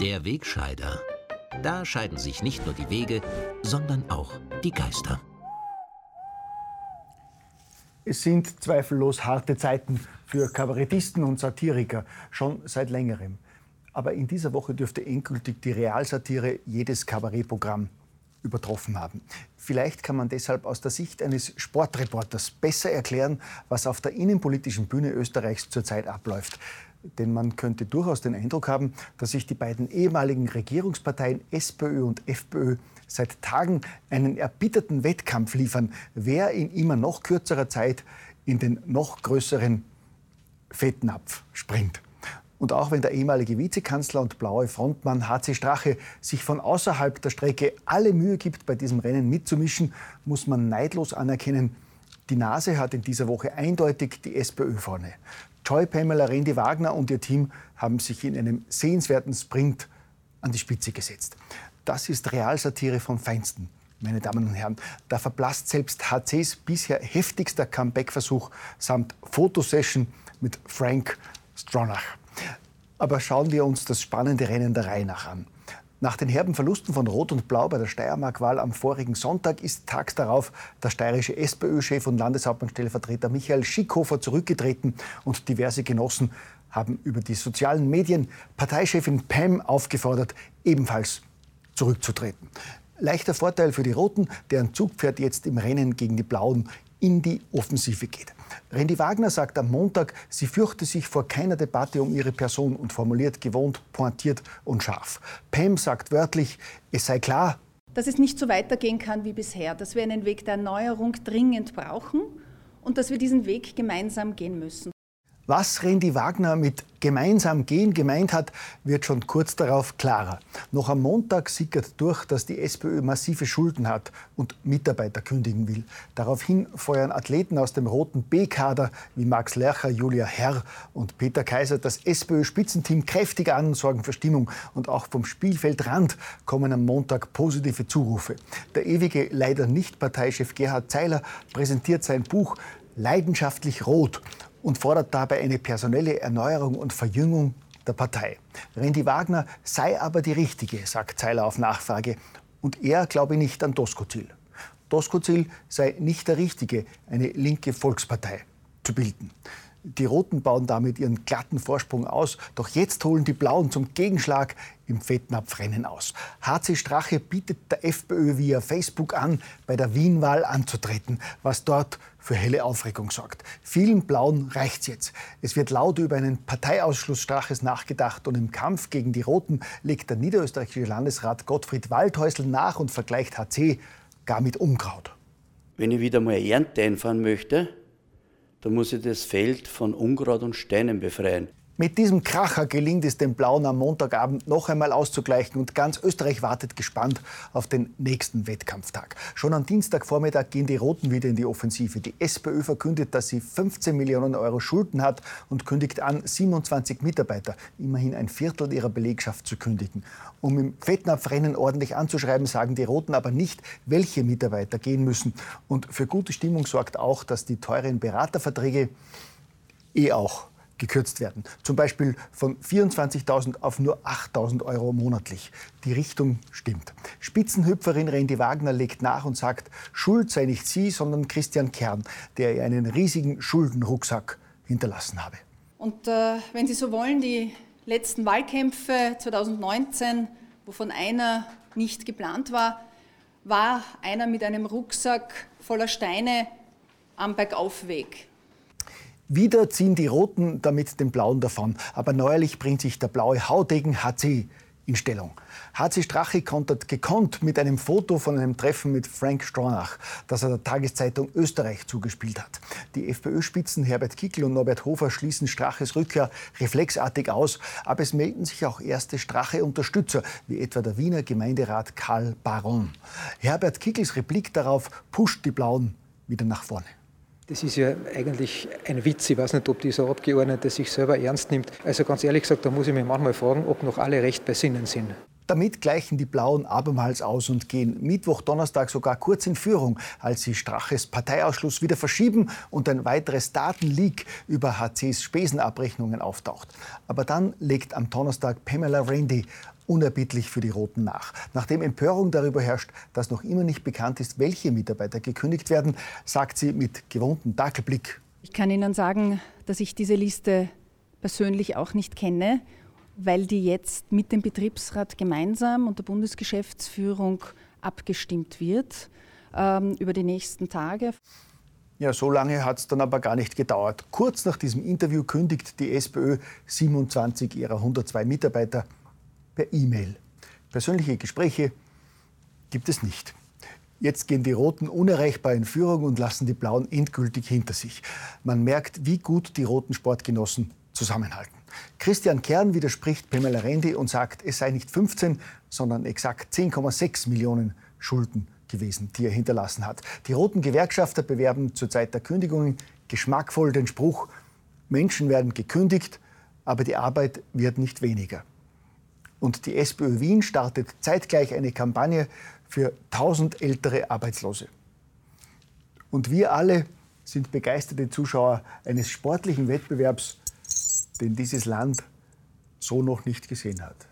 Der Wegscheider. Da scheiden sich nicht nur die Wege, sondern auch die Geister. Es sind zweifellos harte Zeiten für Kabarettisten und Satiriker, schon seit längerem. Aber in dieser Woche dürfte endgültig die Realsatire jedes Kabarettprogramm übertroffen haben. Vielleicht kann man deshalb aus der Sicht eines Sportreporters besser erklären, was auf der innenpolitischen Bühne Österreichs zurzeit abläuft. Denn man könnte durchaus den Eindruck haben, dass sich die beiden ehemaligen Regierungsparteien SPÖ und FPÖ seit Tagen einen erbitterten Wettkampf liefern, wer in immer noch kürzerer Zeit in den noch größeren Fettnapf springt. Und auch wenn der ehemalige Vizekanzler und blaue Frontmann HC Strache sich von außerhalb der Strecke alle Mühe gibt, bei diesem Rennen mitzumischen, muss man neidlos anerkennen, die Nase hat in dieser Woche eindeutig die SPÖ vorne. Joy Pamela Rendi Wagner und ihr Team haben sich in einem sehenswerten Sprint an die Spitze gesetzt. Das ist Realsatire vom Feinsten, meine Damen und Herren. Da verblasst selbst HCs bisher heftigster Comeback-Versuch samt Fotosession mit Frank Stronach. Aber schauen wir uns das spannende Rennen der Reihe nach an. Nach den herben Verlusten von Rot und Blau bei der Steiermark-Wahl am vorigen Sonntag ist tags darauf der steirische SPÖ-Chef und Landeshauptmannstellvertreter Michael Schickhofer zurückgetreten und diverse Genossen haben über die sozialen Medien Parteichefin Pam aufgefordert, ebenfalls zurückzutreten. Leichter Vorteil für die Roten, deren Zugpferd jetzt im Rennen gegen die Blauen in die Offensive geht. Randy Wagner sagt am Montag, sie fürchte sich vor keiner Debatte um ihre Person und formuliert gewohnt, pointiert und scharf. Pam sagt wörtlich, es sei klar, dass es nicht so weitergehen kann wie bisher, dass wir einen Weg der Erneuerung dringend brauchen und dass wir diesen Weg gemeinsam gehen müssen. Was Randy Wagner mit gemeinsam gehen gemeint hat, wird schon kurz darauf klarer. Noch am Montag sickert durch, dass die SPÖ massive Schulden hat und Mitarbeiter kündigen will. Daraufhin feuern Athleten aus dem roten B-Kader wie Max Lercher, Julia Herr und Peter Kaiser das SPÖ-Spitzenteam kräftig an und sorgen für Stimmung. Und auch vom Spielfeldrand kommen am Montag positive Zurufe. Der ewige, leider nicht Parteichef Gerhard Zeiler präsentiert sein Buch Leidenschaftlich Rot und fordert dabei eine personelle Erneuerung und Verjüngung der Partei. Randy Wagner sei aber die richtige, sagt Zeiler auf Nachfrage. Und er glaube nicht an Doskozil. Doskozil sei nicht der richtige, eine linke Volkspartei zu bilden. Die Roten bauen damit ihren glatten Vorsprung aus. Doch jetzt holen die Blauen zum Gegenschlag im Fettnapfrennen aus. HC Strache bietet der FPÖ via Facebook an, bei der Wienwahl anzutreten, was dort für helle Aufregung sorgt. Vielen Blauen reicht's jetzt. Es wird laut über einen Parteiausschluss Straches nachgedacht und im Kampf gegen die Roten legt der niederösterreichische Landesrat Gottfried Waldhäusl nach und vergleicht HC gar mit Unkraut. Wenn ich wieder mal Ernte einfahren möchte, da muss ich das Feld von Unkraut und Steinen befreien. Mit diesem Kracher gelingt es den Blauen am Montagabend noch einmal auszugleichen und ganz Österreich wartet gespannt auf den nächsten Wettkampftag. Schon am Dienstagvormittag gehen die Roten wieder in die Offensive. Die SPÖ verkündet, dass sie 15 Millionen Euro Schulden hat und kündigt an, 27 Mitarbeiter, immerhin ein Viertel ihrer Belegschaft zu kündigen. Um im Fettnapfrennen ordentlich anzuschreiben, sagen die Roten aber nicht, welche Mitarbeiter gehen müssen. Und für gute Stimmung sorgt auch, dass die teuren Beraterverträge eh auch gekürzt werden. Zum Beispiel von 24.000 auf nur 8.000 Euro monatlich. Die Richtung stimmt. Spitzenhüpferin Randy Wagner legt nach und sagt, Schuld sei nicht sie, sondern Christian Kern, der ihr einen riesigen Schuldenrucksack hinterlassen habe. Und äh, wenn Sie so wollen, die letzten Wahlkämpfe 2019, wovon einer nicht geplant war, war einer mit einem Rucksack voller Steine am Bergaufweg. Wieder ziehen die Roten damit den Blauen davon. Aber neuerlich bringt sich der blaue Haudegen HC in Stellung. HC Strache kontert gekonnt mit einem Foto von einem Treffen mit Frank Stronach, das er der Tageszeitung Österreich zugespielt hat. Die FPÖ-Spitzen Herbert Kickl und Norbert Hofer schließen Straches Rückkehr reflexartig aus, aber es melden sich auch erste Strache-Unterstützer, wie etwa der Wiener Gemeinderat Karl Baron. Herbert Kickls Replik darauf pusht die Blauen wieder nach vorne. Das ist ja eigentlich ein Witz. Ich weiß nicht, ob dieser Abgeordnete sich selber ernst nimmt. Also ganz ehrlich gesagt, da muss ich mich manchmal fragen, ob noch alle recht bei Sinnen sind. Damit gleichen die Blauen abermals aus und gehen Mittwoch, Donnerstag sogar kurz in Führung, als sie Straches Parteiausschluss wieder verschieben und ein weiteres Datenleak über HCs Spesenabrechnungen auftaucht. Aber dann legt am Donnerstag Pamela Randy unerbittlich für die Roten nach. Nachdem Empörung darüber herrscht, dass noch immer nicht bekannt ist, welche Mitarbeiter gekündigt werden, sagt sie mit gewohntem Dackelblick. Ich kann Ihnen sagen, dass ich diese Liste persönlich auch nicht kenne, weil die jetzt mit dem Betriebsrat gemeinsam und der Bundesgeschäftsführung abgestimmt wird ähm, über die nächsten Tage. Ja, so lange hat es dann aber gar nicht gedauert. Kurz nach diesem Interview kündigt die SPÖ 27 ihrer 102 Mitarbeiter per E-Mail. Persönliche Gespräche gibt es nicht. Jetzt gehen die Roten unerreichbar in Führung und lassen die Blauen endgültig hinter sich. Man merkt, wie gut die roten Sportgenossen zusammenhalten. Christian Kern widerspricht Pamela Rendi und sagt, es sei nicht 15, sondern exakt 10,6 Millionen Schulden gewesen, die er hinterlassen hat. Die roten Gewerkschafter bewerben zur Zeit der Kündigungen geschmackvoll den Spruch, Menschen werden gekündigt, aber die Arbeit wird nicht weniger. Und die SPÖ Wien startet zeitgleich eine Kampagne für 1000 ältere Arbeitslose. Und wir alle sind begeisterte Zuschauer eines sportlichen Wettbewerbs, den dieses Land so noch nicht gesehen hat.